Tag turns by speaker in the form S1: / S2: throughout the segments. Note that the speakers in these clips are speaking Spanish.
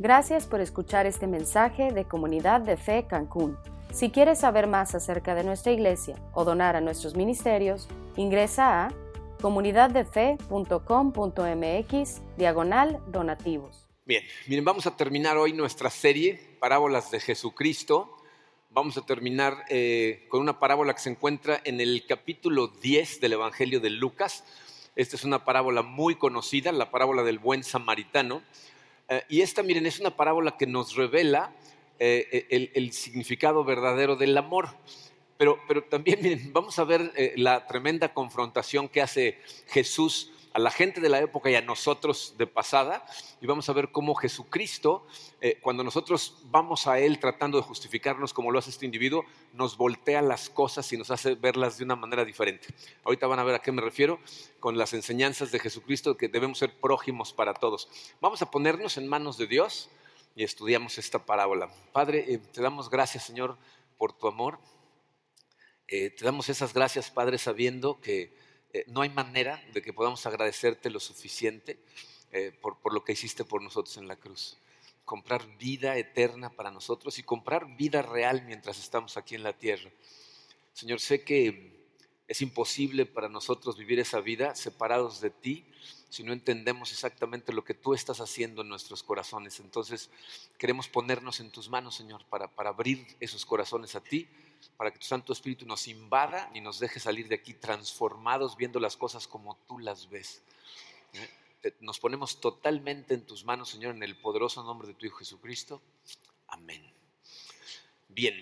S1: Gracias por escuchar este mensaje de Comunidad de Fe Cancún. Si quieres saber más acerca de nuestra iglesia o donar a nuestros ministerios, ingresa a comunidaddefe.com.mx diagonal donativos.
S2: Bien, miren, vamos a terminar hoy nuestra serie Parábolas de Jesucristo. Vamos a terminar eh, con una parábola que se encuentra en el capítulo 10 del Evangelio de Lucas. Esta es una parábola muy conocida, la parábola del buen samaritano. Eh, y esta, miren, es una parábola que nos revela eh, el, el, significado verdadero del amor. Pero, pero también, miren, vamos a ver eh, la tremenda confrontación que hace Jesús a la gente de la época y a nosotros de pasada, y vamos a ver cómo Jesucristo, eh, cuando nosotros vamos a Él tratando de justificarnos como lo hace este individuo, nos voltea las cosas y nos hace verlas de una manera diferente. Ahorita van a ver a qué me refiero con las enseñanzas de Jesucristo, que debemos ser prójimos para todos. Vamos a ponernos en manos de Dios y estudiamos esta parábola. Padre, eh, te damos gracias, Señor, por tu amor. Eh, te damos esas gracias, Padre, sabiendo que eh, no hay manera de que podamos agradecerte lo suficiente eh, por, por, lo que hiciste por nosotros en la cruz. Comprar vida eterna para nosotros y comprar vida real mientras estamos aquí en la tierra. Señor, sé que es imposible para nosotros vivir esa vida separados de ti si no entendemos exactamente lo que tú estás haciendo en nuestros corazones. Entonces queremos ponernos en tus manos, Señor, para, para abrir esos corazones a ti para que tu Santo Espíritu nos invada y nos deje salir de aquí transformados viendo las cosas como tú las ves. ¿Eh? Nos ponemos totalmente en tus manos, Señor, en el poderoso nombre de tu Hijo Jesucristo. Amén. Bien,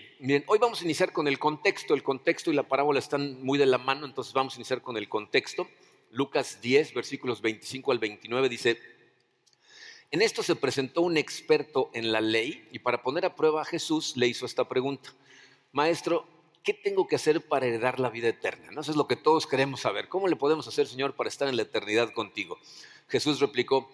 S2: hoy vamos a iniciar con el contexto. El contexto y la parábola están muy de la mano, entonces vamos a iniciar con el contexto. Lucas 10, versículos 25 al 29 dice, en esto se presentó un experto en la ley y para poner a prueba a Jesús le hizo esta pregunta maestro, ¿qué tengo que hacer para heredar la vida eterna? ¿No? Eso es lo que todos queremos saber. ¿Cómo le podemos hacer, Señor, para estar en la eternidad contigo? Jesús replicó,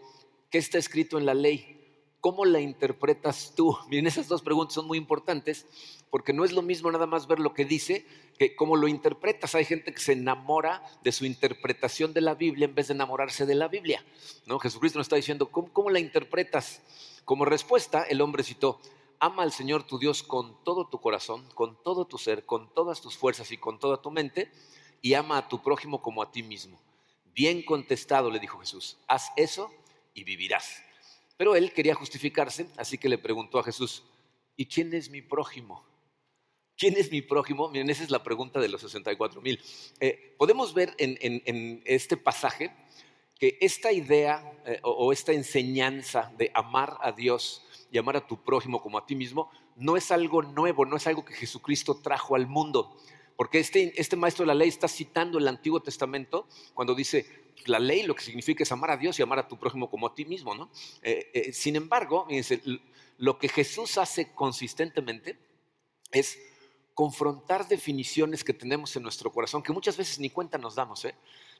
S2: ¿qué está escrito en la ley? ¿Cómo la interpretas tú? Miren, esas dos preguntas son muy importantes porque no es lo mismo nada más ver lo que dice que cómo lo interpretas. Hay gente que se enamora de su interpretación de la Biblia en vez de enamorarse de la Biblia. ¿no? Jesucristo nos está diciendo, ¿cómo, cómo la interpretas? Como respuesta, el hombre citó, ama al Señor tu Dios con todo tu corazón, con todo tu ser, con todas tus fuerzas y con toda tu mente, y ama a tu prójimo como a ti mismo. Bien contestado, le dijo Jesús, haz eso y vivirás. Pero él quería justificarse, así que le preguntó a Jesús, ¿y quién es mi prójimo? ¿Quién es mi prójimo? Miren, esa es la pregunta de los 64 mil. Eh, podemos ver en, este pasaje que esta idea eh, o esta enseñanza de amar a Dios y amar a tu prójimo como a ti mismo, no es algo nuevo, no es algo que Jesucristo trajo al mundo. Porque este, este maestro de la ley está citando el Antiguo Testamento cuando dice, la ley lo que significa es amar a Dios y amar a tu prójimo como a ti mismo. ¿no? Eh, eh, sin embargo, lo que Jesús hace consistentemente es confrontar definiciones que tenemos en nuestro corazón, que muchas veces ni cuenta nos damos. ¿eh?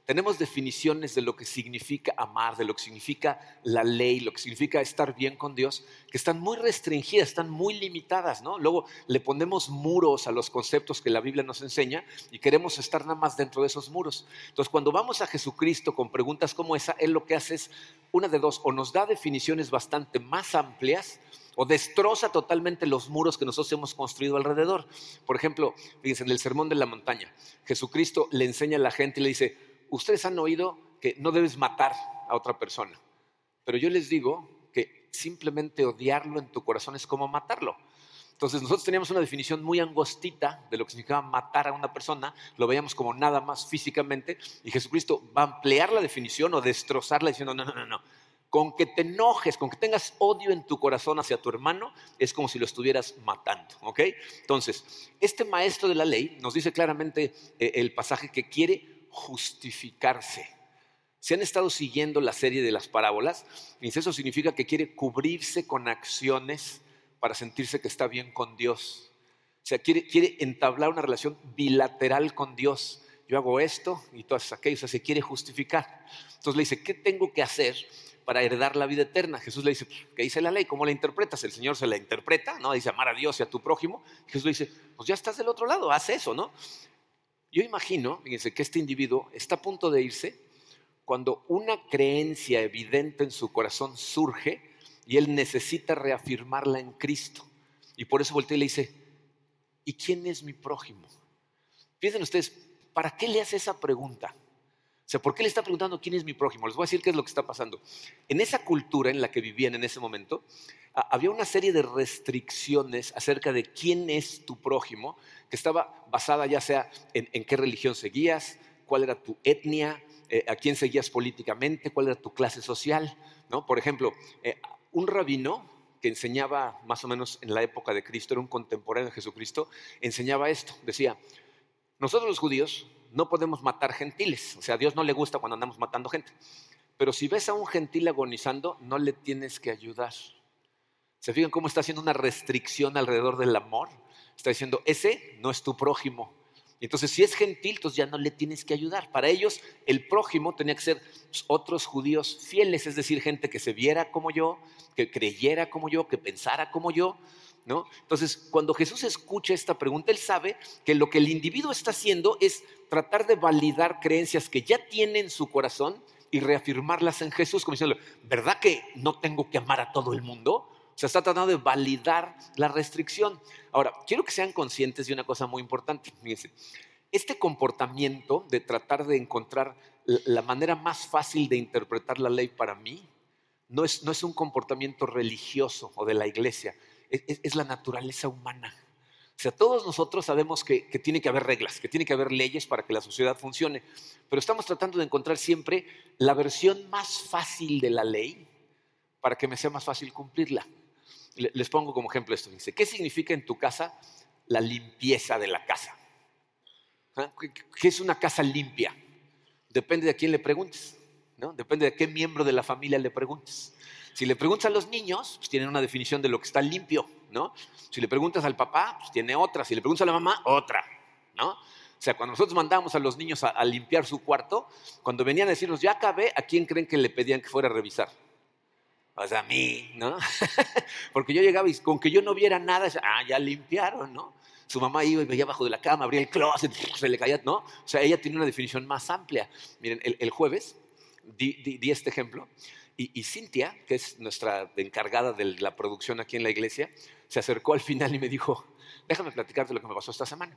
S2: Tenemos definiciones de lo que significa amar, de lo que significa la ley, lo que significa estar bien con Dios, que están muy restringidas, están muy limitadas, ¿no? Luego le ponemos muros a los conceptos que la Biblia nos enseña y queremos estar nada más dentro de esos muros. Entonces, cuando vamos a Jesucristo con preguntas como esa, Él lo que hace es una de dos, o nos da definiciones bastante más amplias, o destroza totalmente los muros que nosotros hemos construido alrededor. Por ejemplo, fíjense, en el Sermón de la Montaña, Jesucristo le enseña a la gente y le dice, ustedes han oído que no debes matar a otra persona, pero yo les digo que simplemente odiarlo en tu corazón es como matarlo. Entonces nosotros teníamos una definición muy angostita de lo que significaba matar a una persona, lo veíamos como nada más físicamente, y Jesucristo va a ampliar la definición o destrozarla diciendo, no, no, no, no, con que te enojes, con que tengas odio en tu corazón hacia tu hermano, es como si lo estuvieras matando, ¿ok? Entonces, este maestro de la ley nos dice claramente eh, el pasaje que quiere justificarse. Si han estado siguiendo la serie de las parábolas, eso significa que quiere cubrirse con acciones para sentirse que está bien con Dios. O sea, quiere, quiere entablar una relación bilateral con Dios. Yo hago esto y todas aquello, o sea, se quiere justificar. Entonces le dice, ¿qué tengo que hacer para heredar la vida eterna? Jesús le dice, ¿qué dice la ley? ¿Cómo la interpretas? El Señor se la interpreta, ¿no? Dice amar a Dios y a tu prójimo. Jesús le dice, pues ya estás del otro lado, haz eso, ¿no? Yo imagino, fíjense, que este individuo está a punto de irse cuando una creencia evidente en su corazón surge y él necesita reafirmarla en Cristo. Y por eso voltea y le dice, ¿y quién es mi prójimo? Piensen ustedes, ¿para qué le hace esa pregunta? O sea, ¿por qué le está preguntando quién es mi prójimo? Les voy a decir qué es lo que está pasando. En esa cultura en la que vivían en ese momento, había una serie de restricciones acerca de quién es tu prójimo, que estaba basada ya sea en, qué religión seguías, cuál era tu etnia, eh, a quién seguías políticamente, cuál era tu clase social. ¿no? Por ejemplo, eh, un rabino que enseñaba más o menos en la época de Cristo, era un contemporáneo de Jesucristo, enseñaba esto. Decía, nosotros los judíos no podemos matar gentiles. O sea, a Dios no le gusta cuando andamos matando gente. Pero si ves a un gentil agonizando, no le tienes que ayudar. ¿Se fijan cómo está haciendo una restricción alrededor del amor? Está diciendo, ese no es tu prójimo. Entonces, si es gentil, entonces ya no le tienes que ayudar. Para ellos, el prójimo tenía que ser otros judíos fieles, es decir, gente que se viera como yo, que creyera como yo, que pensara como yo. ¿no? Entonces, cuando Jesús escucha esta pregunta, él sabe que lo que el individuo está haciendo es tratar de validar creencias que ya tiene en su corazón y reafirmarlas en Jesús, como diciendo, ¿verdad que no tengo que amar a todo el mundo? O sea, está tratando de validar la restricción. Ahora, quiero que sean conscientes de una cosa muy importante. Fíjense, este comportamiento de tratar de encontrar la manera más fácil de interpretar la ley para mí, no es, no es un comportamiento religioso o de la iglesia, es, la naturaleza humana. O sea, todos nosotros sabemos que, tiene que haber reglas, que tiene que haber leyes para que la sociedad funcione, pero estamos tratando de encontrar siempre la versión más fácil de la ley para que me sea más fácil cumplirla. Les pongo como ejemplo esto. ¿qué significa en tu casa la limpieza de la casa? ¿Ah? ¿Qué es una casa limpia? Depende de a quién le preguntes, ¿no? Depende de qué miembro de la familia le preguntes. Si le preguntas a los niños, pues tienen una definición de lo que está limpio, ¿no? Si le preguntas al papá, pues tiene otra. Si le preguntas a la mamá, otra, ¿no? O sea, cuando nosotros mandábamos a los niños a, limpiar su cuarto, cuando venían a decirnos, ya acabé, ¿a quién creen que le pedían que fuera a revisar? O sea, a mí, ¿no? Porque yo llegaba y con que yo no viera nada, ah, ya limpiaron, ¿no? Su mamá iba y veía abajo de la cama, abría el closet, se le caía, ¿no? O sea, ella tiene una definición más amplia. Miren, el, jueves di, este ejemplo y, Cintia, que es nuestra encargada de la producción aquí en la iglesia, se acercó al final y me dijo, déjame platicarte lo que me pasó esta semana.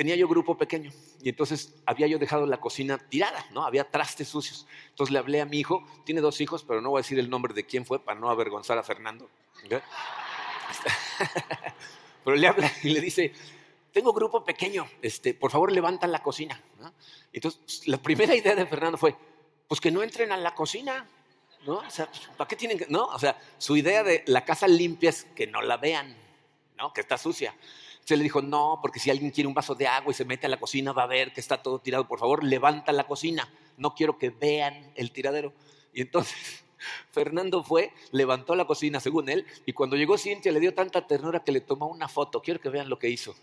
S2: Tenía yo grupo pequeño y entonces había yo dejado la cocina tirada, ¿no? Había trastes sucios. Entonces le hablé a mi hijo, tiene dos hijos, pero no voy a decir el nombre de quién fue para no avergonzar a Fernando. pero le habla y le dice, tengo grupo pequeño, este, por favor levanta la cocina. Entonces la primera idea de Fernando fue, pues que no entren a la cocina. ¿no? O sea, ¿para qué tienen que.? No, o sea, su idea de la casa limpia es que no la vean, ¿no? Que está sucia. Se le dijo, no, porque si alguien quiere un vaso de agua y se mete a la cocina, va a ver que está todo tirado. Por favor, levanta la cocina. No quiero que vean el tiradero. Y entonces Fernando fue, levantó la cocina según él, y cuando llegó Cintia le dio tanta ternura que le tomó una foto. Quiero que vean lo que hizo.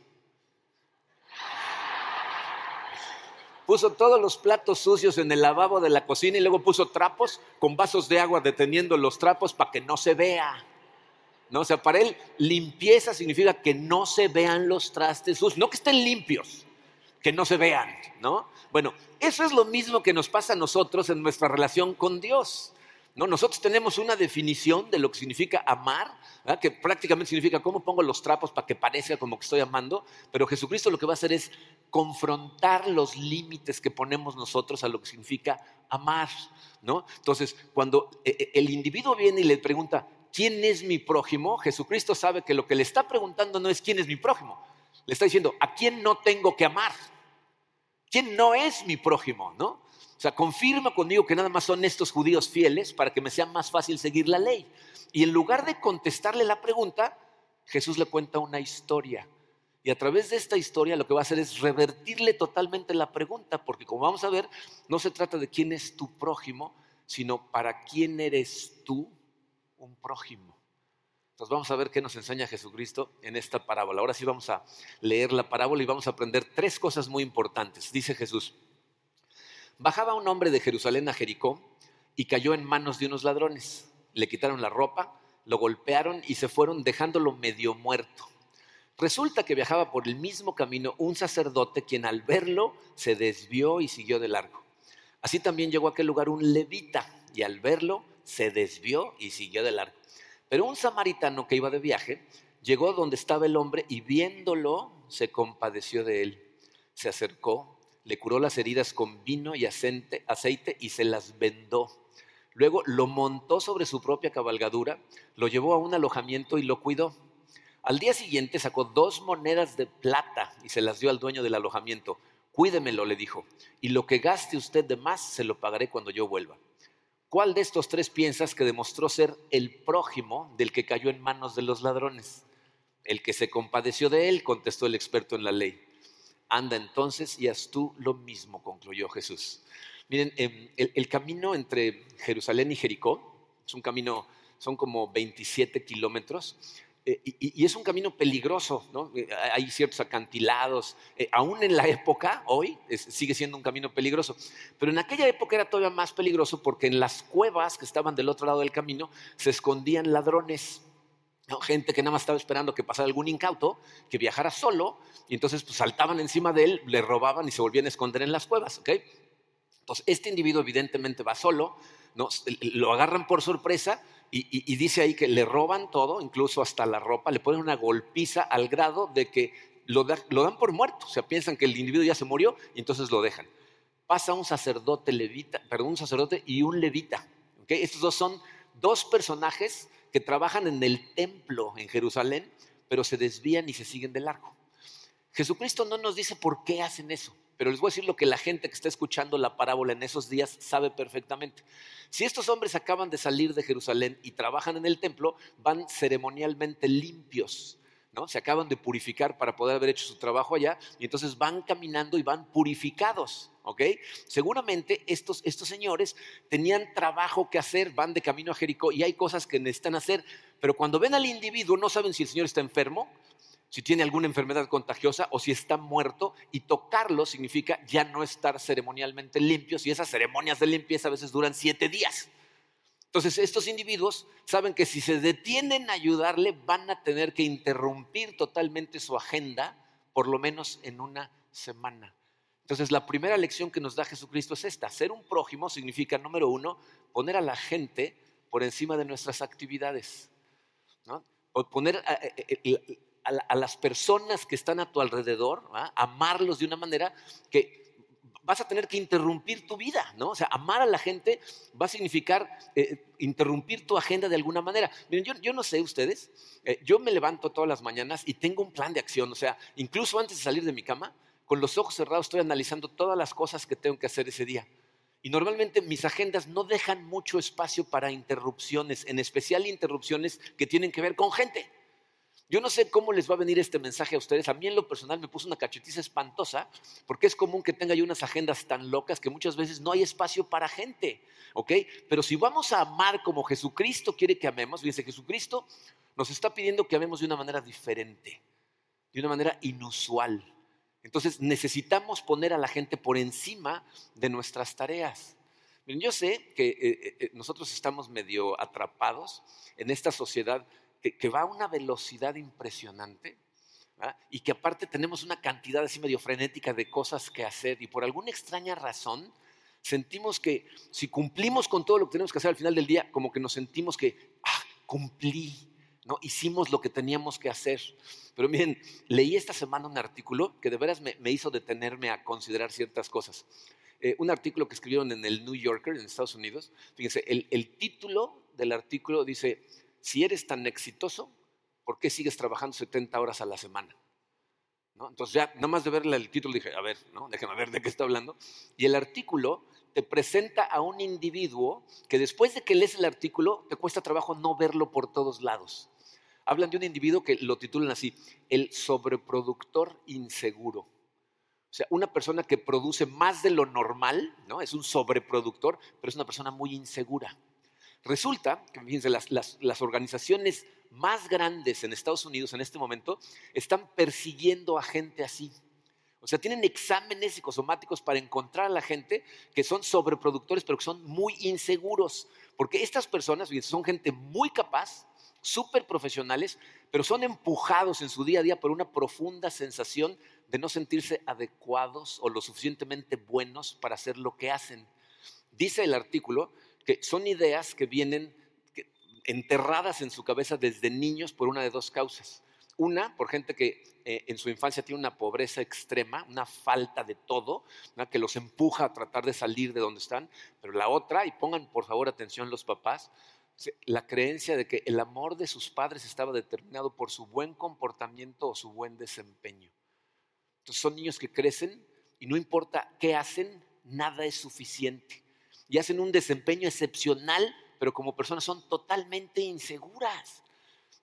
S2: puso todos los platos sucios en el lavabo de la cocina y luego puso trapos con vasos de agua deteniendo los trapos para que no se vea. ¿No? O sea, para él limpieza significa que no se vean los trastes no que estén limpios, que no se vean, ¿no? Bueno, eso es lo mismo que nos pasa a nosotros en nuestra relación con Dios. No, nosotros tenemos una definición de lo que significa amar, que prácticamente significa cómo pongo los trapos para que parezca como que estoy amando, pero Jesucristo lo que va a hacer es confrontar los límites que ponemos nosotros a lo que significa amar. ¿no? Entonces, cuando eh, eh, el individuo viene y le pregunta, ¿quién es mi prójimo? Jesucristo sabe que lo que le está preguntando no es quién es mi prójimo, le está diciendo, ¿a quién no tengo que amar? ¿Quién no es mi prójimo? ¿no? O sea, confirma conmigo que nada más son estos judíos fieles para que me sea más fácil seguir la ley. Y en lugar de contestarle la pregunta, Jesús le cuenta una historia. Y a través de esta historia lo que va a hacer es revertirle totalmente la pregunta, porque como vamos a ver, no se trata de quién es tu prójimo, sino para quién eres tú un prójimo. Entonces vamos a ver qué nos enseña Jesucristo en esta parábola. Ahora sí vamos a leer la parábola y vamos a aprender tres cosas muy importantes. Dice Jesús, Bajaba un hombre de Jerusalén a Jericó y cayó en manos de unos ladrones. Le quitaron la ropa, lo golpearon y se fueron dejándolo medio muerto. Resulta que viajaba por el mismo camino un sacerdote quien al verlo se desvió y siguió de largo. Así también llegó a aquel lugar un levita y al verlo se desvió y siguió de largo. Pero un samaritano que iba de viaje llegó donde estaba el hombre y viéndolo se compadeció de él. Se acercó, le curó las heridas con vino y aceite, aceite y se las vendó. Luego lo montó sobre su propia cabalgadura, lo llevó a un alojamiento y lo cuidó. Al día siguiente sacó dos monedas de plata y se las dio al dueño del alojamiento. Cuídemelo, le dijo, y lo que gaste usted de más se lo pagaré cuando yo vuelva. ¿Cuál de estos tres piensas que demostró ser el prójimo del que cayó en manos de los ladrones? El que se compadeció de él, contestó el experto en la ley. Anda entonces y haz tú lo mismo, concluyó Jesús. Miren, em, el, camino entre Jerusalén y Jericó es un camino, son como 27 kilómetros. Eh, y, es un camino peligroso, ¿no? Eh, hay ciertos acantilados, eh, aún en la época, hoy, sigue siendo un camino peligroso, pero en aquella época era todavía más peligroso porque en las cuevas que estaban del otro lado del camino se escondían ladrones, gente que nada más estaba esperando que pasara algún incauto, que viajara solo, y entonces pues, saltaban encima de él, le robaban y se volvían a esconder en las cuevas, ¿ok? Entonces, este individuo evidentemente va solo, ¿no? lo agarran por sorpresa, y, dice ahí que le roban todo, incluso hasta la ropa, le ponen una golpiza al grado de que lo, dan por muerto. O sea, piensan que el individuo ya se murió y entonces lo dejan. Pasa un sacerdote levita, perdón, un sacerdote y un levita. Estos dos son dos personajes que trabajan en el templo en Jerusalén, pero se desvían y se siguen de largo. Jesucristo no nos dice por qué hacen eso. Pero les voy a decir lo que la gente que está escuchando la parábola en esos días sabe perfectamente. Si estos hombres acaban de salir de Jerusalén y trabajan en el templo, van ceremonialmente limpios. ¿no? Se acaban de purificar para poder haber hecho su trabajo allá y entonces van caminando y van purificados. ¿ok? Seguramente estos, estos señores tenían trabajo que hacer, van de camino a Jericó y hay cosas que necesitan hacer, pero cuando ven al individuo no saben si el señor está enfermo, si tiene alguna enfermedad contagiosa o si está muerto y tocarlo significa ya no estar ceremonialmente limpios y esas ceremonias de limpieza a veces duran siete días. Entonces estos individuos saben que si se detienen a ayudarle van a tener que interrumpir totalmente su agenda por lo menos en una semana. Entonces la primera lección que nos da Jesucristo es esta. Ser un prójimo significa, número uno, poner a la gente por encima de nuestras actividades. ¿no? O poner a, las personas que están a tu alrededor, amarlos de una manera que vas a tener que interrumpir tu vida, ¿no? O sea, amar a la gente va a significar eh, interrumpir tu agenda de alguna manera. Miren, yo, no sé ustedes, eh, yo me levanto todas las mañanas y tengo un plan de acción, o sea, incluso antes de salir de mi cama, con los ojos cerrados estoy analizando todas las cosas que tengo que hacer ese día. Y normalmente mis agendas no dejan mucho espacio para interrupciones, en especial interrupciones que tienen que ver con gente. Yo no sé cómo les va a venir este mensaje a ustedes. A mí en lo personal me puso una cachetiza espantosa porque es común que tenga yo unas agendas tan locas que muchas veces no hay espacio para gente. ¿Ok? Pero si vamos a amar como Jesucristo quiere que amemos, fíjense, Jesucristo nos está pidiendo que amemos de una manera diferente, de una manera inusual. Entonces necesitamos poner a la gente por encima de nuestras tareas. Miren, yo sé que eh, eh, eh, nosotros estamos medio atrapados en esta sociedad que, va a una velocidad impresionante y que aparte tenemos una cantidad así medio frenética de cosas que hacer y por alguna extraña razón sentimos que si cumplimos con todo lo que tenemos que hacer al final del día, como que nos sentimos que, ah, cumplí, ¿no? Hicimos lo que teníamos que hacer. Pero miren, leí esta semana un artículo que de veras me, hizo detenerme a considerar ciertas cosas. Eh, un artículo que escribieron en el New Yorker en Estados Unidos. Fíjense, el, el título del artículo dice, si eres tan exitoso, ¿por qué sigues trabajando 70 horas a la semana? Entonces ya, nada más de verle el título dije, a ver, ¿no? déjame ver de qué está hablando. Y el artículo te presenta a un individuo que después de que lees el artículo te cuesta trabajo no verlo por todos lados. Hablan de un individuo que lo titulan así, el sobreproductor inseguro. O sea, una persona que produce más de lo normal, ¿no? Es un sobreproductor, pero es una persona muy insegura. Resulta que, fíjense, las, organizaciones más grandes en Estados Unidos en este momento están persiguiendo a gente así. O sea, tienen exámenes psicosomáticos para encontrar a la gente que son sobreproductores, pero que son muy inseguros. Porque estas personas son gente muy capaz, súper profesionales, pero son empujados en su día a día por una profunda sensación de no sentirse adecuados o lo suficientemente buenos para hacer lo que hacen. Dice el artículo que son ideas que vienen enterradas en su cabeza desde niños por una de dos causas. Una, por gente que eh, en su infancia tiene una pobreza extrema, una falta de todo, que los empuja a tratar de salir de donde están. Pero la otra, y pongan por favor atención los papás, la creencia de que el amor de sus padres estaba determinado por su buen comportamiento o su buen desempeño. Entonces son niños que crecen y no importa qué hacen, nada es suficiente. Y hacen un desempeño excepcional, pero como personas son totalmente inseguras.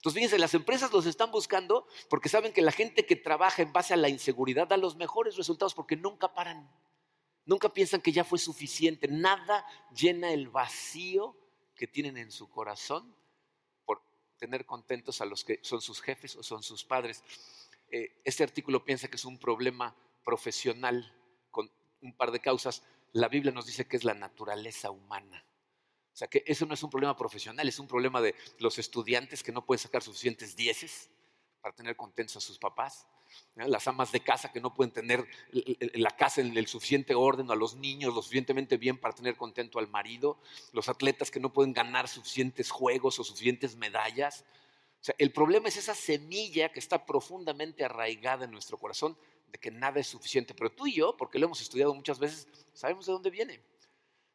S2: Entonces, fíjense, las empresas los están buscando porque saben que la gente que trabaja en base a la inseguridad da los mejores resultados porque nunca paran. Nunca piensan que ya fue suficiente. Nada llena el vacío que tienen en su corazón por tener contentos a los que son sus jefes o son sus padres. Eh, este artículo piensa que es un problema profesional con un par de causas. La Biblia nos dice que es la naturaleza humana. O sea que eso no es un problema profesional, es un problema de los estudiantes que no pueden sacar suficientes dieces para tener contentos a sus papás, las amas de casa que no pueden tener la casa en el suficiente orden, a los niños lo suficientemente bien para tener contento al marido, los atletas que no pueden ganar suficientes juegos o suficientes medallas. O sea, el problema es esa semilla que está profundamente arraigada en nuestro corazón que nada es suficiente. Pero tú y yo, porque lo hemos estudiado muchas veces, sabemos de dónde viene.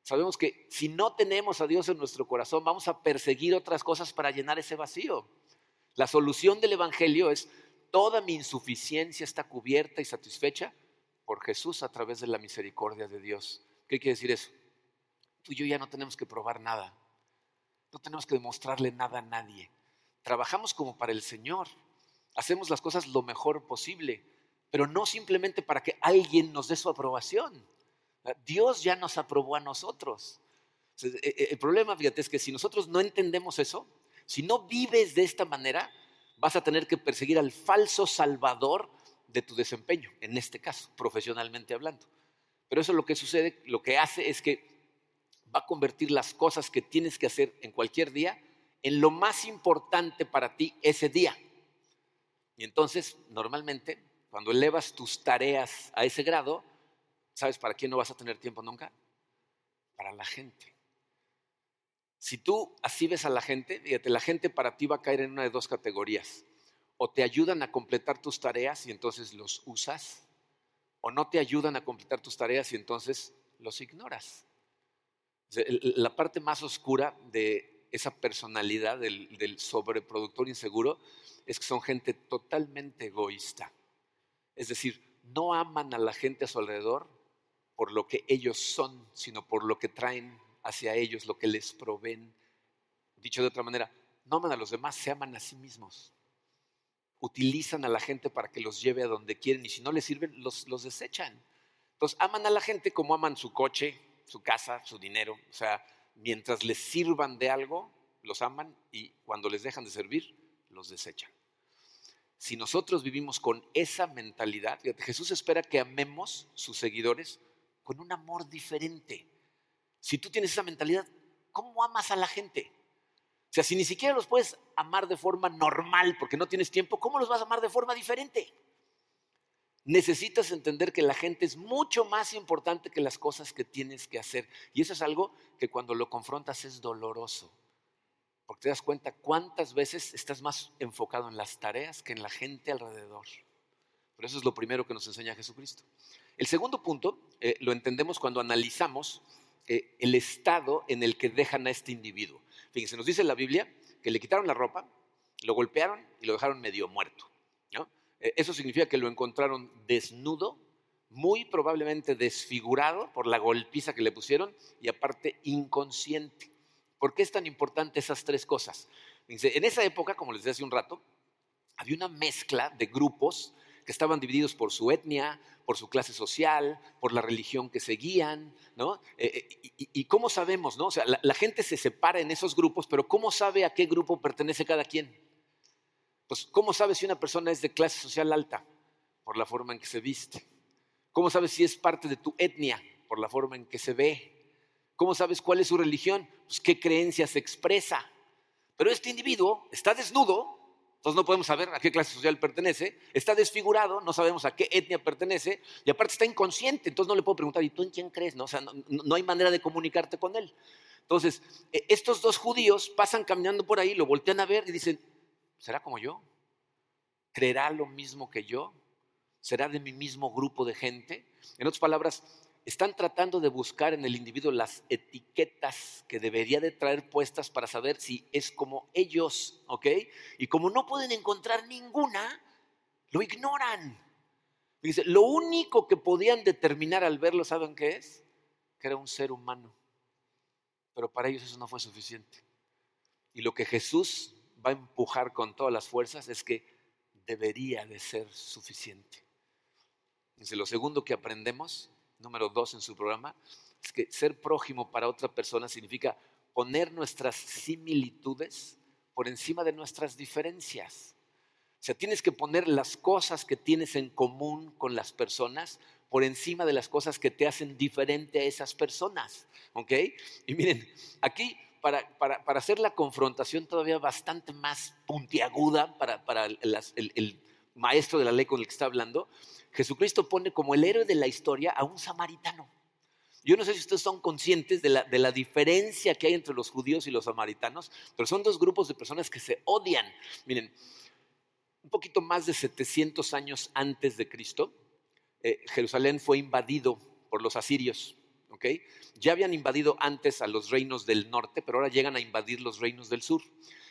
S2: Sabemos que si no tenemos a Dios en nuestro corazón, vamos a perseguir otras cosas para llenar ese vacío. La solución del Evangelio es toda mi insuficiencia está cubierta y satisfecha por Jesús a través de la misericordia de Dios. ¿Qué quiere decir eso? Tú y yo ya no tenemos que probar nada. No tenemos que demostrarle nada a nadie. Trabajamos como para el Señor. Hacemos las cosas lo mejor posible, pero no simplemente para que alguien nos dé su aprobación. Dios ya nos aprobó a nosotros. E, e, el problema, fíjate, es que si nosotros no entendemos eso, si no vives de esta manera, vas a tener que perseguir al falso salvador de tu desempeño, en este caso, profesionalmente hablando. Pero eso es lo que sucede, lo que hace es que va a convertir las cosas que tienes que hacer en cualquier día en lo más importante para ti ese día. Y entonces, normalmente, cuando elevas tus tareas a ese grado, ¿sabes para quién no vas a tener tiempo nunca? Para la gente. Si tú así ves a la gente, fíjate, la gente para ti va a caer en una de dos categorías. O te ayudan a completar tus tareas y entonces los usas, o no te ayudan a completar tus tareas y entonces los ignoras. La parte más oscura de esa personalidad del, del sobreproductor inseguro es que son gente totalmente egoísta. Es decir, no aman a la gente a su alrededor por lo que ellos son, sino por lo que traen hacia ellos, lo que les proveen. Dicho de otra manera, no aman a los demás, se aman a sí mismos. Utilizan a la gente para que los lleve a donde quieren y si no les sirven, los, los desechan. Entonces, aman a la gente como aman su coche, su casa, su dinero. O sea, mientras les sirvan de algo, los aman y cuando les dejan de servir, los desechan. Si nosotros vivimos con esa mentalidad, Jesús espera que amemos sus seguidores con un amor diferente. Si tú tienes esa mentalidad, ¿cómo amas a la gente? O sea, si ni siquiera los puedes amar de forma normal porque no tienes tiempo, ¿cómo los vas a amar de forma diferente? Necesitas entender que la gente es mucho más importante que las cosas que tienes que hacer. Y eso es algo que cuando lo confrontas es doloroso. Porque te das cuenta cuántas veces estás más enfocado en las tareas que en la gente alrededor. Pero eso es lo primero que nos enseña Jesucristo. El segundo punto eh, lo entendemos cuando analizamos eh, el estado en el que dejan a este individuo. Fíjense, nos dice la Biblia que le quitaron la ropa, lo golpearon y lo dejaron medio muerto. Eh, eso significa que lo encontraron desnudo, muy probablemente desfigurado por la golpiza que le pusieron y aparte inconsciente. ¿Por qué es tan importante esas tres cosas? En esa época, como les decía hace un rato, había una mezcla de grupos que estaban divididos por su etnia, por su clase social, por la religión que seguían, ¿no? Eh, eh, y, cómo sabemos, no? O sea, la, gente se separa en esos grupos, pero ¿cómo sabe a qué grupo pertenece cada quien? Pues, ¿cómo sabe si una persona es de clase social alta? Por la forma en que se viste. ¿Cómo sabes si es parte de tu etnia? Por la forma en que se ve. ¿Cómo sabes cuál es su religión? Pues qué creencias expresa. Pero este individuo está desnudo entonces no podemos saber a qué clase social pertenece, está desfigurado, no sabemos a qué etnia pertenece y aparte está inconsciente, entonces no le puedo preguntar, ¿y tú en quién crees? No, o sea, no, hay manera de comunicarte con él. Entonces, e, estos dos judíos pasan caminando por ahí, lo voltean a ver y dicen, ¿será como yo? ¿Creerá lo mismo que yo? ¿Será de mi mismo grupo de gente? En otras palabras, están tratando de buscar en el individuo las etiquetas que debería de traer puestas para saber si es como ellos, ¿ok? Y como no pueden encontrar ninguna, lo ignoran. Dice, lo único que podían determinar al verlo, ¿saben qué es? Que era un ser humano. Pero para ellos eso no fue suficiente. Y lo que Jesús va a empujar con todas las fuerzas es que debería de ser suficiente. Dice, lo segundo que aprendemos, número dos en su programa, es que ser prójimo para otra persona significa poner nuestras similitudes por encima de nuestras diferencias. O sea, tienes que poner las cosas que tienes en común con las personas por encima de las cosas que te hacen diferente a esas personas. ¿Ok? Y miren, aquí para, hacer la confrontación todavía bastante más puntiaguda para, el, maestro de la ley con el que está hablando, Jesucristo pone como el héroe de la historia a un samaritano. Yo no sé si ustedes son conscientes de la, de la, diferencia que hay entre los judíos y los samaritanos, pero son dos grupos de personas que se odian. Miren, un poquito más de 700 años antes de Cristo, eh, Jerusalén fue invadido por los asirios. ¿Okay? Ya habían invadido antes a los reinos del norte, pero ahora llegan a invadir los reinos del sur.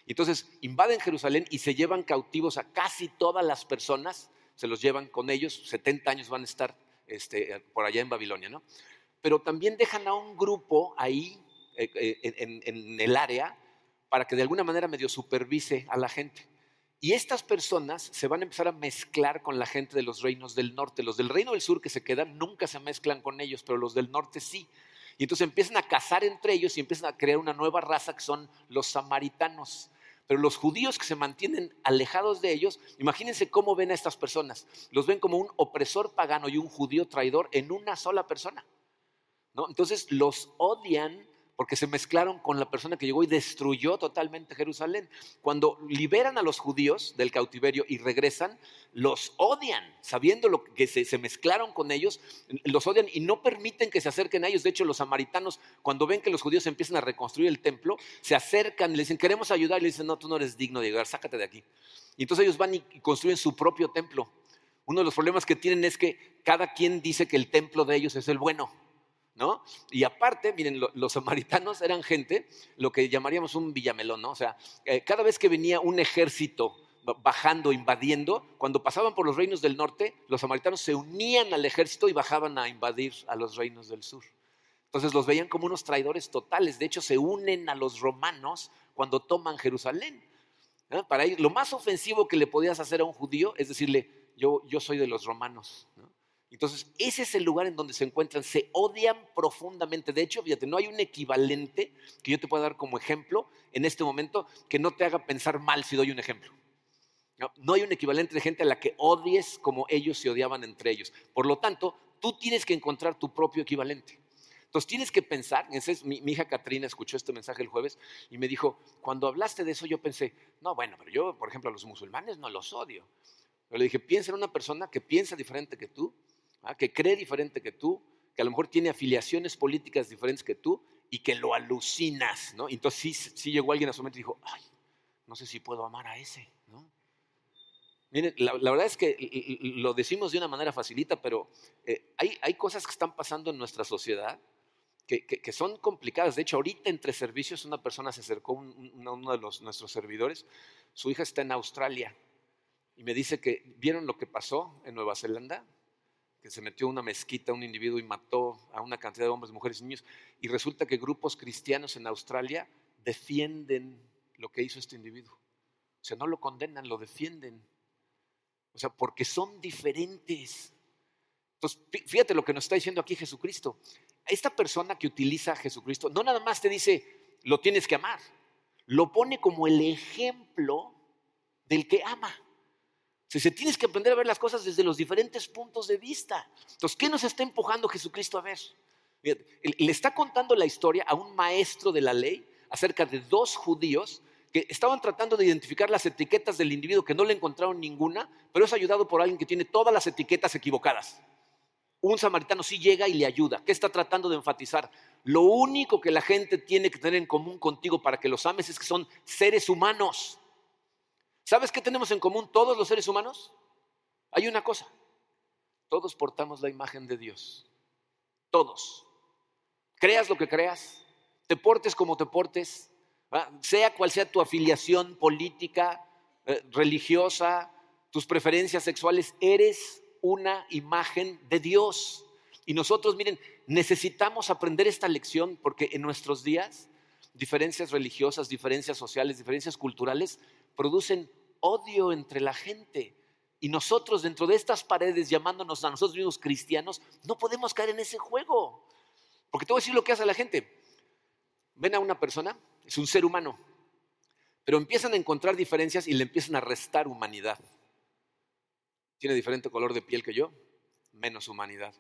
S2: Entonces invaden Jerusalén y se llevan cautivos a casi todas las personas, se los llevan con ellos, 70 años van a estar este, por allá en Babilonia, ¿no? Pero también dejan a un grupo ahí eh, eh, en el área para que de alguna manera medio supervise a la gente. Y estas personas se van a empezar a mezclar con la gente de los reinos del norte. Los del reino del sur que se quedan nunca se mezclan con ellos, pero los del norte sí. Y entonces empiezan a cazar entre ellos y empiezan a crear una nueva raza que son los samaritanos. Pero los judíos que se mantienen alejados de ellos, imagínense cómo ven a estas personas. Los ven como un opresor pagano y un judío traidor en una sola persona. ¿no? Entonces los odian porque se mezclaron con la persona que llegó y destruyó totalmente Jerusalén. Cuando liberan a los judíos del cautiverio y regresan, los odian, sabiendo lo que se, mezclaron con ellos, los odian y no permiten que se acerquen a ellos. De hecho, los samaritanos, cuando ven que los judíos empiezan a reconstruir el templo, se acercan le dicen, queremos ayudar, y le dicen, no, tú no eres digno de llegar, sácate de aquí. Y entonces ellos van y construyen su propio templo. Uno de los problemas que tienen es que cada quien dice que el templo de ellos es el bueno. Y aparte, miren, los samaritanos eran gente, lo que llamaríamos un villamelón, ¿no? O sea, eh, cada vez que venía un ejército bajando, invadiendo, cuando pasaban por los reinos del norte, los samaritanos se unían al ejército y bajaban a invadir a los reinos del sur. Entonces los veían como unos traidores totales. De hecho, se unen a los romanos cuando toman Jerusalén. Para ellos, lo más ofensivo que le podías hacer a un judío es decirle, yo, yo soy de los romanos. ¿No? Entonces, ese es el lugar en donde se encuentran, se odian profundamente. De hecho, fíjate, no hay un equivalente que yo te pueda dar como ejemplo en este momento que no te haga pensar mal si doy un ejemplo. No, hay un equivalente de gente a la que odies como ellos se odiaban entre ellos. Por lo tanto, tú tienes que encontrar tu propio equivalente. Entonces tienes que pensar, mi, mi, hija Katrina escuchó este mensaje el jueves y me dijo, cuando hablaste de eso yo pensé, no, bueno, pero yo, por ejemplo, a los musulmanes no los odio. Pero le dije, piensa en una persona que piensa diferente que tú, ¿ah? que cree diferente que tú, que a lo mejor tiene afiliaciones políticas diferentes que tú y que lo alucinas, ¿no? Entonces sí, llegó alguien a su mente y dijo, ay, no sé si puedo amar a ese, ¿no? Miren, la, verdad es que lo decimos de una manera facilita, pero eh, hay, cosas que están pasando en nuestra sociedad que, son complicadas. De hecho, ahorita entre servicios una persona se acercó, a uno de los, nuestros servidores, su hija está en Australia y me dice que vieron lo que pasó en Nueva Zelanda, que se metió a una mezquita un individuo y mató a una cantidad de hombres, mujeres y niños. Y resulta que grupos cristianos en Australia defienden lo que hizo este individuo. O sea, no lo condenan, lo defienden. O sea, porque son diferentes. Entonces, fíjate lo que nos está diciendo aquí Jesucristo. Esta persona que utiliza a Jesucristo no nada más te dice, lo tienes que amar, lo pone como el ejemplo del que ama. Si se tienes que aprender a ver las cosas desde los diferentes puntos de vista. Entonces, ¿qué nos está empujando Jesucristo a ver? Le está contando la historia a un maestro de la ley acerca de dos judíos que estaban tratando de identificar las etiquetas del individuo que no le encontraron ninguna, pero es ayudado por alguien que tiene todas las etiquetas equivocadas. Un samaritano sí llega y le ayuda. ¿Qué está tratando de enfatizar? Lo único que la gente tiene que tener en común contigo para que los ames es que son seres humanos. ¿Sabes qué tenemos en común todos los seres humanos? Hay una cosa. Todos portamos la imagen de Dios. Todos. Creas lo que creas, te portes como te portes, sea cual sea tu afiliación política, eh, religiosa, tus preferencias sexuales, eres una imagen de Dios. Y nosotros, miren, necesitamos aprender esta lección porque en nuestros días diferencias religiosas, diferencias sociales, diferencias culturales producen odio entre la gente. Y nosotros dentro de estas paredes, llamándonos a nosotros mismos cristianos, no podemos caer en ese juego. Porque te voy a decir lo que hace la gente. Ven a una persona, es un ser humano, pero empiezan a encontrar diferencias y le empiezan a restar humanidad. Tiene diferente color de piel que yo, menos humanidad.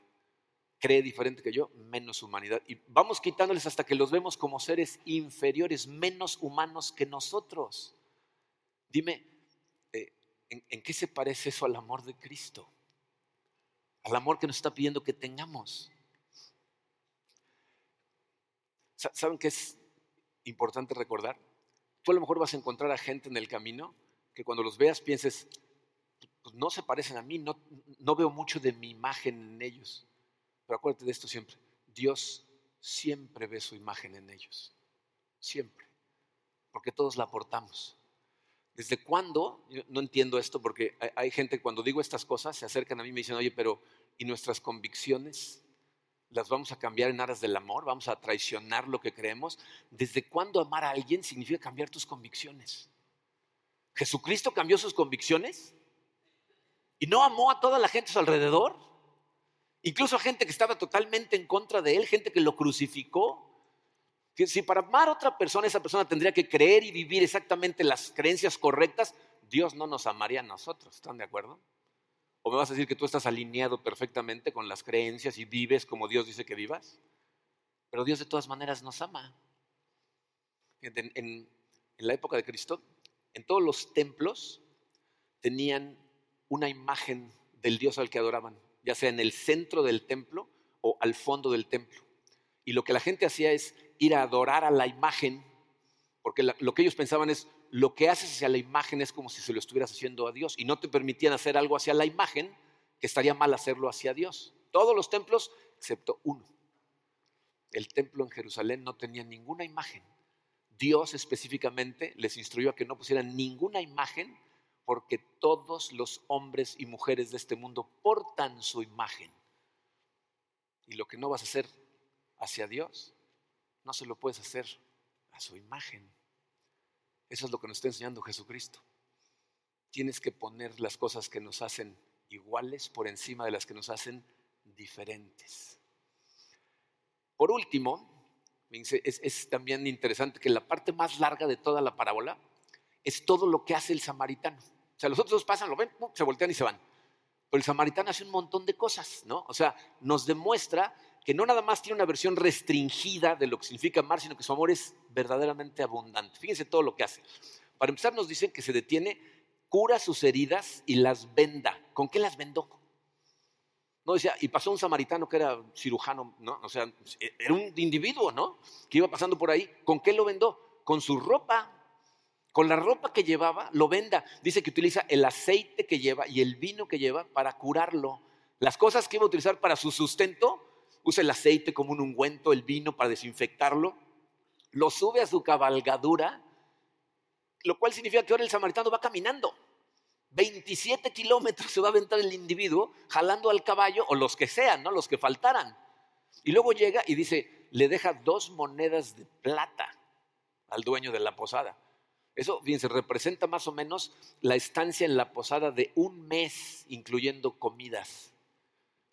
S2: Cree diferente que yo, menos humanidad. Y vamos quitándoles hasta que los vemos como seres inferiores, menos humanos que nosotros. Dime, ¿en, qué se parece eso al amor de Cristo? Al amor que nos está pidiendo que tengamos. ¿Saben qué es importante recordar? Tú a lo mejor vas a encontrar a gente en el camino que cuando los veas pienses, pues no se parecen a mí, no, no veo mucho de mi imagen en ellos. Pero acuérdate de esto siempre, Dios siempre ve su imagen en ellos, siempre, porque todos la aportamos. ¿Desde cuándo? No entiendo esto porque hay, gente cuando digo estas cosas se acercan a mí y me dicen, oye, pero ¿y nuestras convicciones? ¿Las vamos a cambiar en aras del amor? ¿Vamos a traicionar lo que creemos? ¿Desde cuándo amar a alguien significa cambiar tus convicciones? ¿Jesucristo cambió sus convicciones? ¿Y no amó a toda la gente a su alrededor? Incluso a gente que estaba totalmente en contra de él, gente que lo crucificó. Si para amar a otra persona, esa persona tendría que creer y vivir exactamente las creencias correctas, Dios no nos amaría a nosotros. ¿Están de acuerdo? ¿O me vas a decir que tú estás alineado perfectamente con las creencias y vives como Dios dice que vivas? Pero Dios de todas maneras nos ama. En la época de Cristo, en todos los templos tenían una imagen del Dios al que adoraban, ya sea en el centro del templo o al fondo del templo. Y lo que la gente hacía es ir a adorar a la imagen, porque lo que ellos pensaban es, lo que haces hacia la imagen es como si se lo estuvieras haciendo a Dios, y no te permitían hacer algo hacia la imagen, que estaría mal hacerlo hacia Dios. Todos los templos, excepto uno. El templo en Jerusalén no tenía ninguna imagen. Dios específicamente les instruyó a que no pusieran ninguna imagen porque todos los hombres y mujeres de este mundo portan su imagen. Y lo que no vas a hacer hacia Dios, no se lo puedes hacer a su imagen. Eso es lo que nos está enseñando Jesucristo. Tienes que poner las cosas que nos hacen iguales por encima de las que nos hacen diferentes. Por último, es, también interesante que la parte más larga de toda la parábola es todo lo que hace el samaritano. O sea, los otros pasan, lo ven, se voltean y se van. Pero el samaritano hace un montón de cosas, ¿no? O sea, nos demuestra que no nada más tiene una versión restringida de lo que significa amar, sino que su amor es verdaderamente abundante. Fíjense todo lo que hace. Para empezar nos dice que se detiene, cura sus heridas y las venda. ¿Con qué las vendó? No decía, y pasó un samaritano que era cirujano, ¿no? O sea, era un individuo, ¿no? Que iba pasando por ahí. ¿Con qué lo vendó? Con su ropa. Con la ropa que llevaba, lo venda. Dice que utiliza el aceite que lleva y el vino que lleva para curarlo. Las cosas que iba a utilizar para su sustento, usa el aceite como un ungüento, el vino para desinfectarlo, lo sube a su cabalgadura, lo cual significa que ahora el samaritano va caminando. 27 kilómetros se va a aventar el individuo jalando al caballo o los que sean, ¿no? los que faltaran. Y luego llega y dice, le deja dos monedas de plata al dueño de la posada. Eso, fíjense, representa más o menos la estancia en la posada de un mes, incluyendo comidas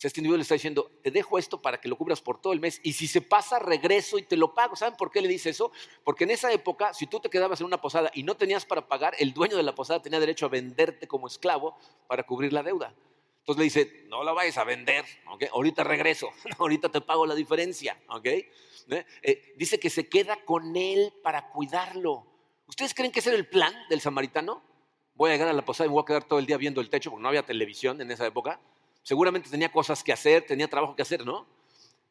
S2: este individuo le está diciendo, te dejo esto para que lo cubras por todo el mes y si se pasa, regreso y te lo pago. ¿Saben por qué le dice eso? Porque en esa época, si tú te quedabas en una posada y no tenías para pagar, el dueño de la posada tenía derecho a venderte como esclavo para cubrir la deuda. Entonces le dice, no la vayas a vender, ahorita regreso, ahorita te pago la diferencia. ¿okay? ¿Eh? Eh, dice que se queda con él para cuidarlo. ¿Ustedes creen que ese era el plan del samaritano? Voy a llegar a la posada y me voy a quedar todo el día viendo el techo porque no había televisión en esa época seguramente tenía cosas que hacer, tenía trabajo que hacer, ¿no?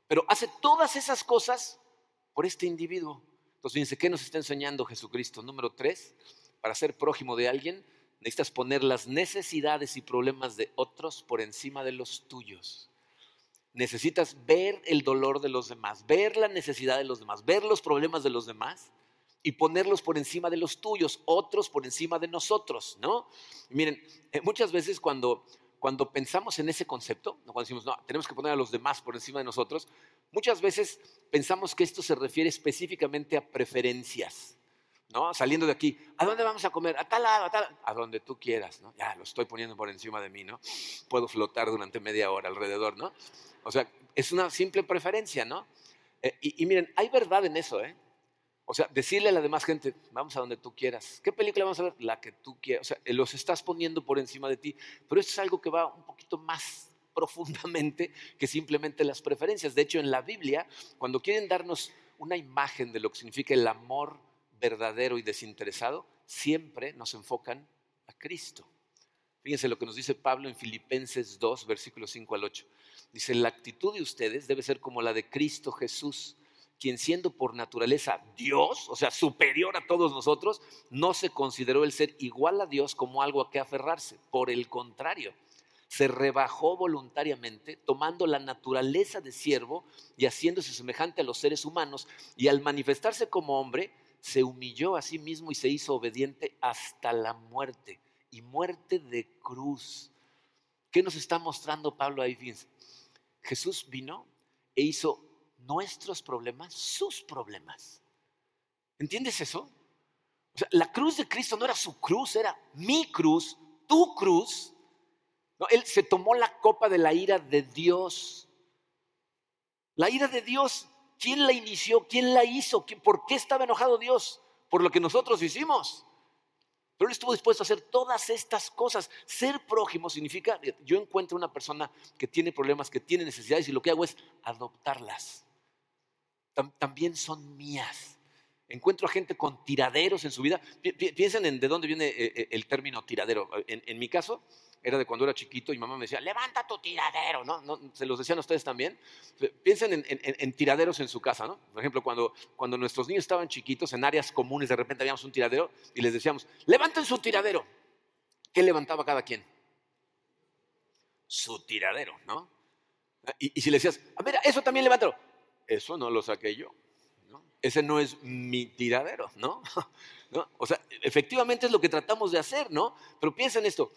S2: Pero hace todas esas cosas por este individuo. Entonces, fíjense, ¿qué nos está enseñando Jesucristo? Número tres, para ser prójimo de alguien, necesitas poner las necesidades y problemas de otros por encima de los tuyos. Necesitas ver el dolor de los demás, ver la necesidad de los demás, ver los problemas de los demás y ponerlos por encima de los tuyos, otros por encima de nosotros, ¿no? Miren, eh, muchas veces cuando, cuando pensamos en ese concepto, cuando decimos, no, tenemos que poner a los demás por encima de nosotros, muchas veces pensamos que esto se refiere específicamente a preferencias, ¿no? Saliendo de aquí, ¿a dónde vamos a comer? A tal lado, a tal, a donde tú quieras, ¿no? Ya lo estoy poniendo por encima de mí, ¿no? Puedo flotar durante media hora alrededor, ¿no? O sea, es una simple preferencia, ¿no? Eh, y, y miren, hay verdad en eso, ¿eh? O sea, decirle a la demás gente, vamos a donde tú quieras. ¿Qué película vamos a ver? La que tú quieras. O sea, los estás poniendo por encima de ti. Pero esto es algo que va un poquito más profundamente que simplemente las preferencias. De hecho, en la Biblia, cuando quieren darnos una imagen de lo que significa el amor verdadero y desinteresado, siempre nos enfocan a Cristo. Fíjense lo que nos dice Pablo en Filipenses 2, versículos 5 al 8. Dice, la actitud de ustedes debe ser como la de Cristo Jesús quien siendo por naturaleza Dios, o sea, superior a todos nosotros, no se consideró el ser igual a Dios como algo a que aferrarse. Por el contrario, se rebajó voluntariamente, tomando la naturaleza de siervo y haciéndose semejante a los seres humanos, y al manifestarse como hombre, se humilló a sí mismo y se hizo obediente hasta la muerte, y muerte de cruz. ¿Qué nos está mostrando Pablo ahí? Jesús vino e hizo nuestros problemas sus problemas. ¿Entiendes eso? O sea, la cruz de Cristo no era su cruz, era mi cruz, tu cruz. No, él se tomó la copa de la ira de Dios. La ira de Dios, ¿quién la inició? ¿Quién la hizo? ¿Por qué estaba enojado Dios? Por lo que nosotros hicimos. Pero él estuvo dispuesto a hacer todas estas cosas. Ser prójimo significa, yo encuentro una persona que tiene problemas, que tiene necesidades y lo que hago es adoptarlas también son mías. Encuentro a gente con tiraderos en su vida. Piensen en de dónde viene eh, eh, el término tiradero. En, mi caso, era de cuando era chiquito y mamá me decía, levanta tu tiradero, ¿no? se los decían a ustedes también. Piensen en, tiraderos en su casa, ¿no? Por ejemplo, cuando, cuando nuestros niños estaban chiquitos, en áreas comunes, de repente habíamos un tiradero y les decíamos, levanten su tiradero. ¿Qué levantaba cada quien? Su tiradero, ¿no? Y, si le decías, a ver, eso también levántalo eso no lo saqué yo. Ese no es mi tiradero, ¿no? ¿no? O sea, efectivamente es lo que tratamos de hacer, ¿no? Pero piensa en esto.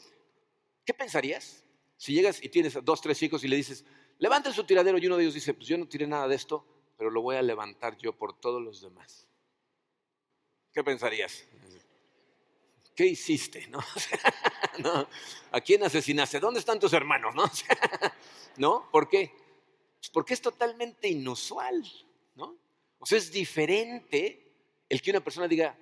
S2: ¿Qué pensarías si llegas y tienes dos, tres hijos y le dices, levanten su tiradero y uno de ellos dice, pues yo no tiré nada de esto, pero lo voy a levantar yo por todos los demás? ¿Qué pensarías? ¿Qué hiciste? ¿No? ¿no? ¿A quién asesinaste? ¿Dónde están tus hermanos? ¿No? ¿No? ¿Por qué? Porque es totalmente inusual, ¿no? O sea, es diferente el que una persona diga,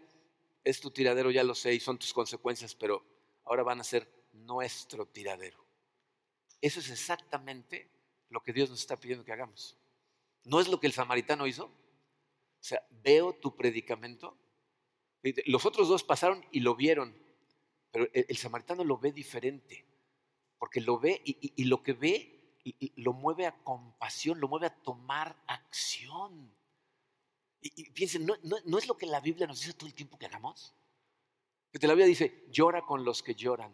S2: es tu tiradero, ya lo sé, y son tus consecuencias, pero ahora van a ser nuestro tiradero. Eso es exactamente lo que Dios nos está pidiendo que hagamos. ¿No es lo que el samaritano hizo? O sea, veo tu predicamento. Los otros dos pasaron y lo vieron, pero el, samaritano lo ve diferente, porque lo ve y lo que ve lo mueve a compasión, lo mueve a tomar acción. Y, piensen, ¿no, es lo que la Biblia nos dice todo el tiempo que hagamos? Que la Biblia dice, llora con los que lloran.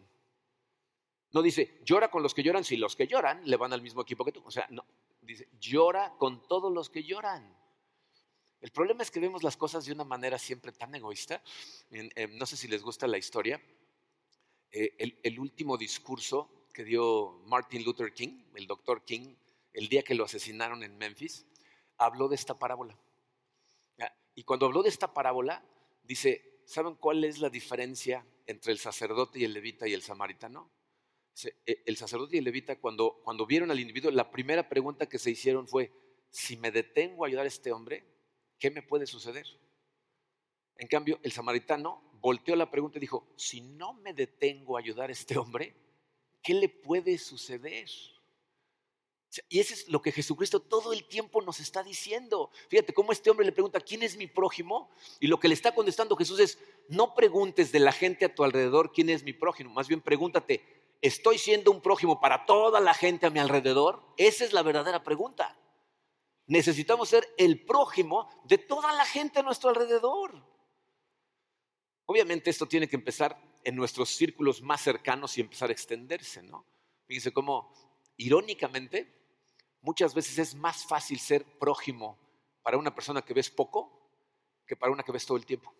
S2: No dice, llora con los que lloran si los que lloran le van al mismo equipo que tú. O sea, no, dice, llora con todos los que lloran. El problema es que vemos las cosas de una manera siempre tan egoísta. no sé si les gusta la historia. Eh, el, el último discurso que dio Martin Luther King, el doctor King, el día que lo asesinaron en Memphis, habló de esta parábola. Y cuando habló de esta parábola, dice, ¿saben cuál es la diferencia entre el sacerdote y el levita y el samaritano? E, el sacerdote y el levita, cuando, cuando vieron al individuo, la primera pregunta que se hicieron fue, si me detengo a ayudar a este hombre, ¿qué me puede suceder? En cambio, el samaritano volteó la pregunta y dijo, si no me detengo a ayudar a este hombre, ¿qué le puede suceder? Y eso es lo que Jesucristo todo el tiempo nos está diciendo. Fíjate cómo este hombre le pregunta, ¿quién es mi prójimo? Y lo que le está contestando Jesús es, no preguntes de la gente a tu alrededor quién es mi prójimo, más bien pregúntate, ¿Estoy siendo un prójimo para toda la gente a mi alrededor? Esa es la verdadera pregunta. Necesitamos ser el prójimo de toda la gente a nuestro alrededor. Obviamente esto tiene que empezar en nuestros círculos más cercanos y empezar a extenderse, ¿no? Fíjense cómo, irónicamente, muchas veces es más fácil ser prójimo para una persona que ves poco que para una que ves todo el tiempo.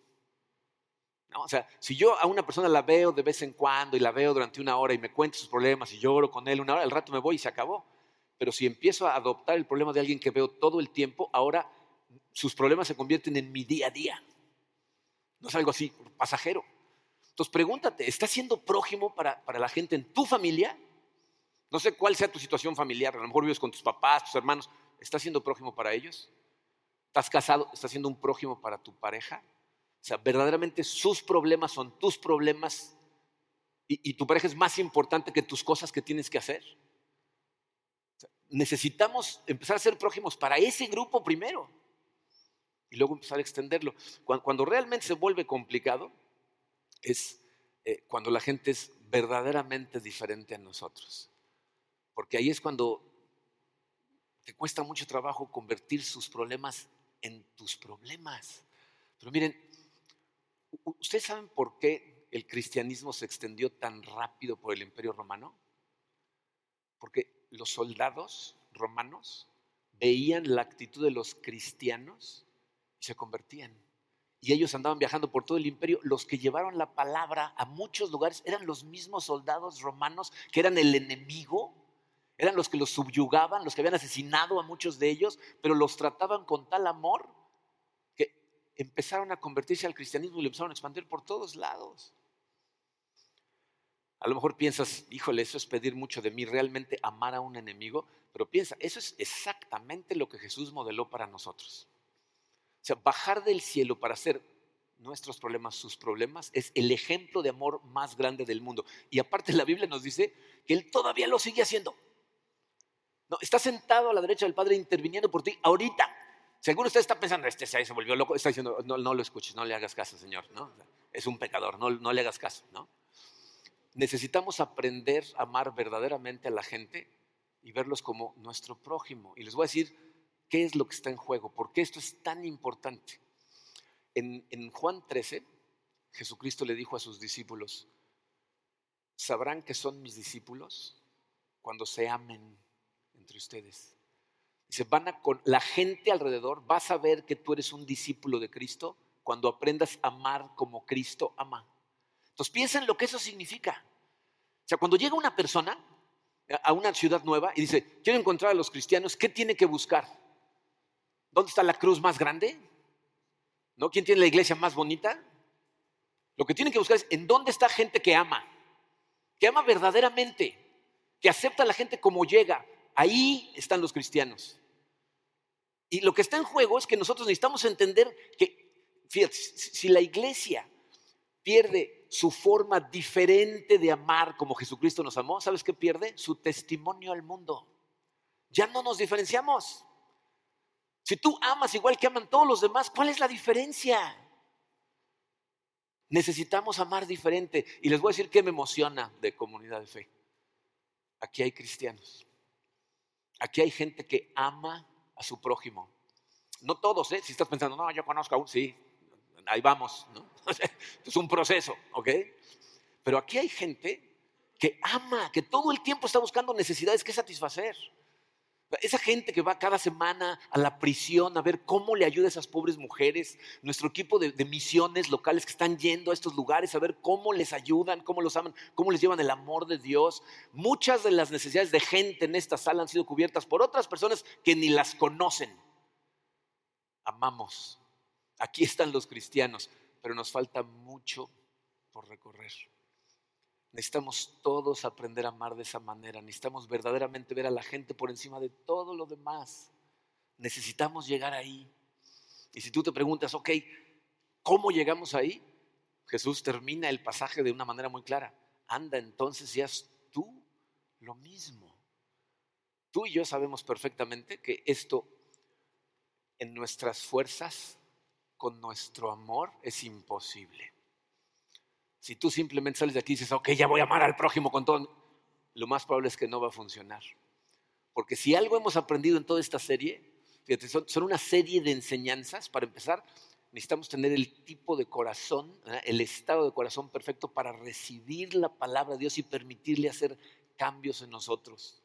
S2: ¿No? O sea, si yo a una persona la veo de vez en cuando y la veo durante una hora y me cuenta sus problemas y lloro con él una hora, al rato me voy y se acabó. Pero si empiezo a adoptar el problema de alguien que veo todo el tiempo, ahora sus problemas se convierten en mi día a día. No es algo así, pasajero. Entonces pregúntate, ¿estás siendo prójimo para, para la gente en tu familia? No sé cuál sea tu situación familiar, a lo mejor vives con tus papás, tus hermanos, ¿estás siendo prójimo para ellos? ¿Estás casado? ¿Estás siendo un prójimo para tu pareja? O sea, verdaderamente sus problemas son tus problemas y, y tu pareja es más importante que tus cosas que tienes que hacer necesitamos empezar a ser prójimos para ese grupo primero y luego empezar a extenderlo. Cuando, realmente se vuelve complicado es eh, cuando la gente es verdaderamente diferente a nosotros. Porque ahí es cuando te cuesta mucho trabajo convertir sus problemas en tus problemas. Pero miren, ¿ustedes saben por qué el cristianismo se extendió tan rápido por el imperio romano? Porque los soldados romanos veían la actitud de los cristianos y se convertían. Y ellos andaban viajando por todo el imperio. Los que llevaron la palabra a muchos lugares eran los mismos soldados romanos que eran el enemigo, eran los que los subyugaban, los que habían asesinado a muchos de ellos, pero los trataban con tal amor que empezaron a convertirse al cristianismo y lo empezaron a expandir por todos lados. A lo mejor piensas, híjole, eso es pedir mucho de mí, realmente amar a un enemigo, pero piensa, eso es exactamente lo que Jesús modeló para nosotros. O sea, bajar del cielo para hacer nuestros problemas sus problemas es el ejemplo de amor más grande del mundo. Y aparte la Biblia nos dice que Él todavía lo sigue haciendo. No, está sentado a la derecha del Padre interviniendo por ti ahorita. Seguro usted está pensando, este se volvió loco, está diciendo, no, no lo escuches, no le hagas caso, Señor. ¿no? Es un pecador, no, no le hagas caso. ¿no? necesitamos aprender a amar verdaderamente a la gente y verlos como nuestro prójimo. Y les voy a decir qué es lo que está en juego, por qué esto es tan importante. En, Juan 13, Jesucristo le dijo a sus discípulos, sabrán que son mis discípulos cuando se amen entre ustedes. Dice, van a con la gente alrededor va a saber que tú eres un discípulo de Cristo cuando aprendas a amar como Cristo ama. Entonces piensa en lo que eso significa. O sea, cuando llega una persona a una ciudad nueva y dice, quiero encontrar a los cristianos, ¿qué tiene que buscar? ¿Dónde está la cruz más grande? ¿No? ¿Quién tiene la iglesia más bonita? Lo que tiene que buscar es en dónde está gente que ama, que ama verdaderamente, que acepta a la gente como llega. Ahí están los cristianos. Y lo que está en juego es que nosotros necesitamos entender que, fíjate, si la iglesia pierde su forma diferente de amar como Jesucristo nos amó, ¿sabes qué pierde? Su testimonio al mundo. Ya no nos diferenciamos. Si tú amas igual que aman todos los demás, ¿cuál es la diferencia? Necesitamos amar diferente. Y les voy a decir qué me emociona de comunidad de fe. Aquí hay cristianos. Aquí hay gente que ama a su prójimo. No todos, ¿eh? Si estás pensando, no, yo conozco a un, sí, ahí vamos, ¿no? es un proceso, ¿ok? Pero aquí hay gente que ama, que todo el tiempo está buscando necesidades que satisfacer. Esa gente que va cada semana a la prisión a ver cómo le ayuda a esas pobres mujeres, nuestro equipo de, de, misiones locales que están yendo a estos lugares a ver cómo les ayudan, cómo los aman, cómo les llevan el amor de Dios. Muchas de las necesidades de gente en esta sala han sido cubiertas por otras personas que ni las conocen. Amamos Aquí están los cristianos, pero nos falta mucho por recorrer. Necesitamos todos aprender a amar de esa manera. Necesitamos verdaderamente ver a la gente por encima de todo lo demás. Necesitamos llegar ahí. Y si tú te preguntas, ok, ¿cómo llegamos ahí? Jesús termina el pasaje de una manera muy clara. Anda entonces y haz tú lo mismo. Tú y yo sabemos perfectamente que esto en nuestras fuerzas con nuestro amor es imposible. Si tú simplemente sales de aquí y dices, ok, ya voy a amar al prójimo con todo, lo más probable es que no va a funcionar. Porque si algo hemos aprendido en toda esta serie, fíjate, son, una serie de enseñanzas. Para empezar, necesitamos tener el tipo de corazón, el estado de corazón perfecto para recibir la palabra de Dios y permitirle hacer cambios en nosotros.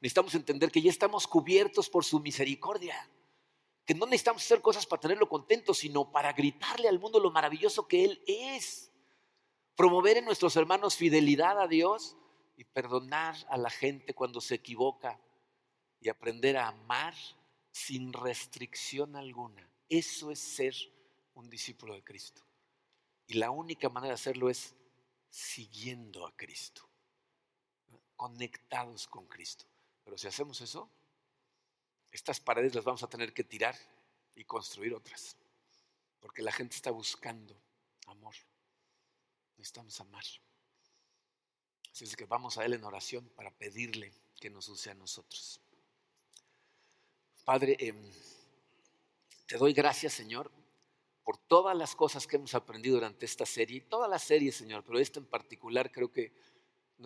S2: Necesitamos entender que ya estamos cubiertos por su misericordia, que no necesitamos hacer cosas para tenerlo contento, sino para gritarle al mundo lo maravilloso que Él es. Promover en nuestros hermanos fidelidad a Dios y perdonar a la gente cuando se equivoca y aprender a amar sin restricción alguna. Eso es ser un discípulo de Cristo. Y la única manera de hacerlo es siguiendo a Cristo, conectados con Cristo. Pero si hacemos eso, estas paredes las vamos a tener que tirar y construir otras, porque la gente está buscando amor. Necesitamos amar. Así es que vamos a Él en oración para pedirle que nos use a nosotros. Padre, em, te doy gracias, Señor, por todas las cosas que hemos aprendido durante esta serie, todas las series, Señor, pero esta en particular creo que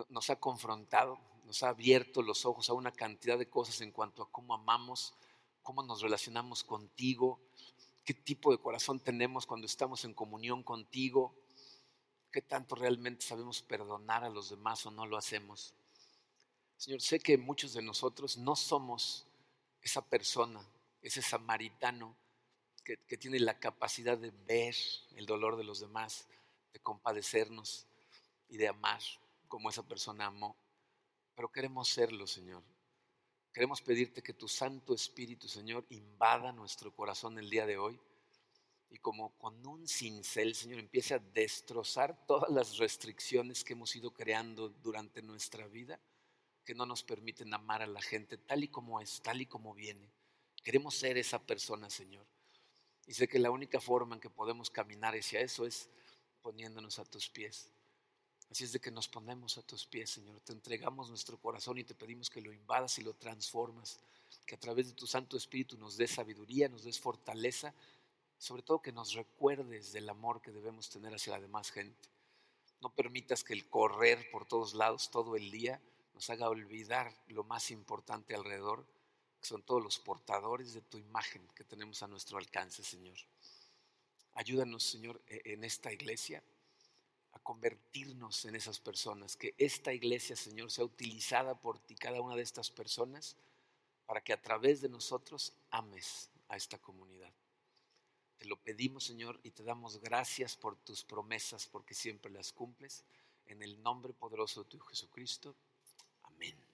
S2: nos ha confrontado, nos ha abierto los ojos a una cantidad de cosas en cuanto a cómo amamos, cómo nos relacionamos contigo, qué tipo de corazón tenemos cuando estamos en comunión contigo, qué tanto realmente sabemos perdonar a los demás o no lo hacemos. Señor, sé que muchos de nosotros no somos esa persona, ese samaritano que, tiene la capacidad de ver el dolor de los demás, de compadecernos y de amar como esa persona amó. Pero queremos serlo, Señor. Queremos pedirte que tu Santo Espíritu, Señor, invada nuestro corazón el día de hoy y como con un cincel, Señor, empiece a destrozar todas las restricciones que hemos ido creando durante nuestra vida que no nos permiten amar a la gente tal y como es, tal y como viene. Queremos ser esa persona, Señor. Y sé que la única forma en que podemos caminar hacia eso es poniéndonos a tus pies. Así es de que nos ponemos a tus pies, Señor. Te entregamos nuestro corazón y te pedimos que lo invadas y lo transformas. Que a través de tu Santo Espíritu nos des sabiduría, nos des fortaleza. Sobre todo que nos recuerdes del amor que debemos tener hacia la demás gente. No permitas que el correr por todos lados todo el día nos haga olvidar lo más importante alrededor, que son todos los portadores de tu imagen que tenemos a nuestro alcance, Señor. Ayúdanos, Señor, e-, en esta iglesia a convertirnos en esas personas, que esta iglesia, Señor, sea utilizada por ti, cada una de estas personas, para que a través de nosotros ames a esta comunidad. Te lo pedimos, Señor, y te damos gracias por tus promesas, porque siempre las cumples. En el nombre poderoso de tu Jesucristo. Amén.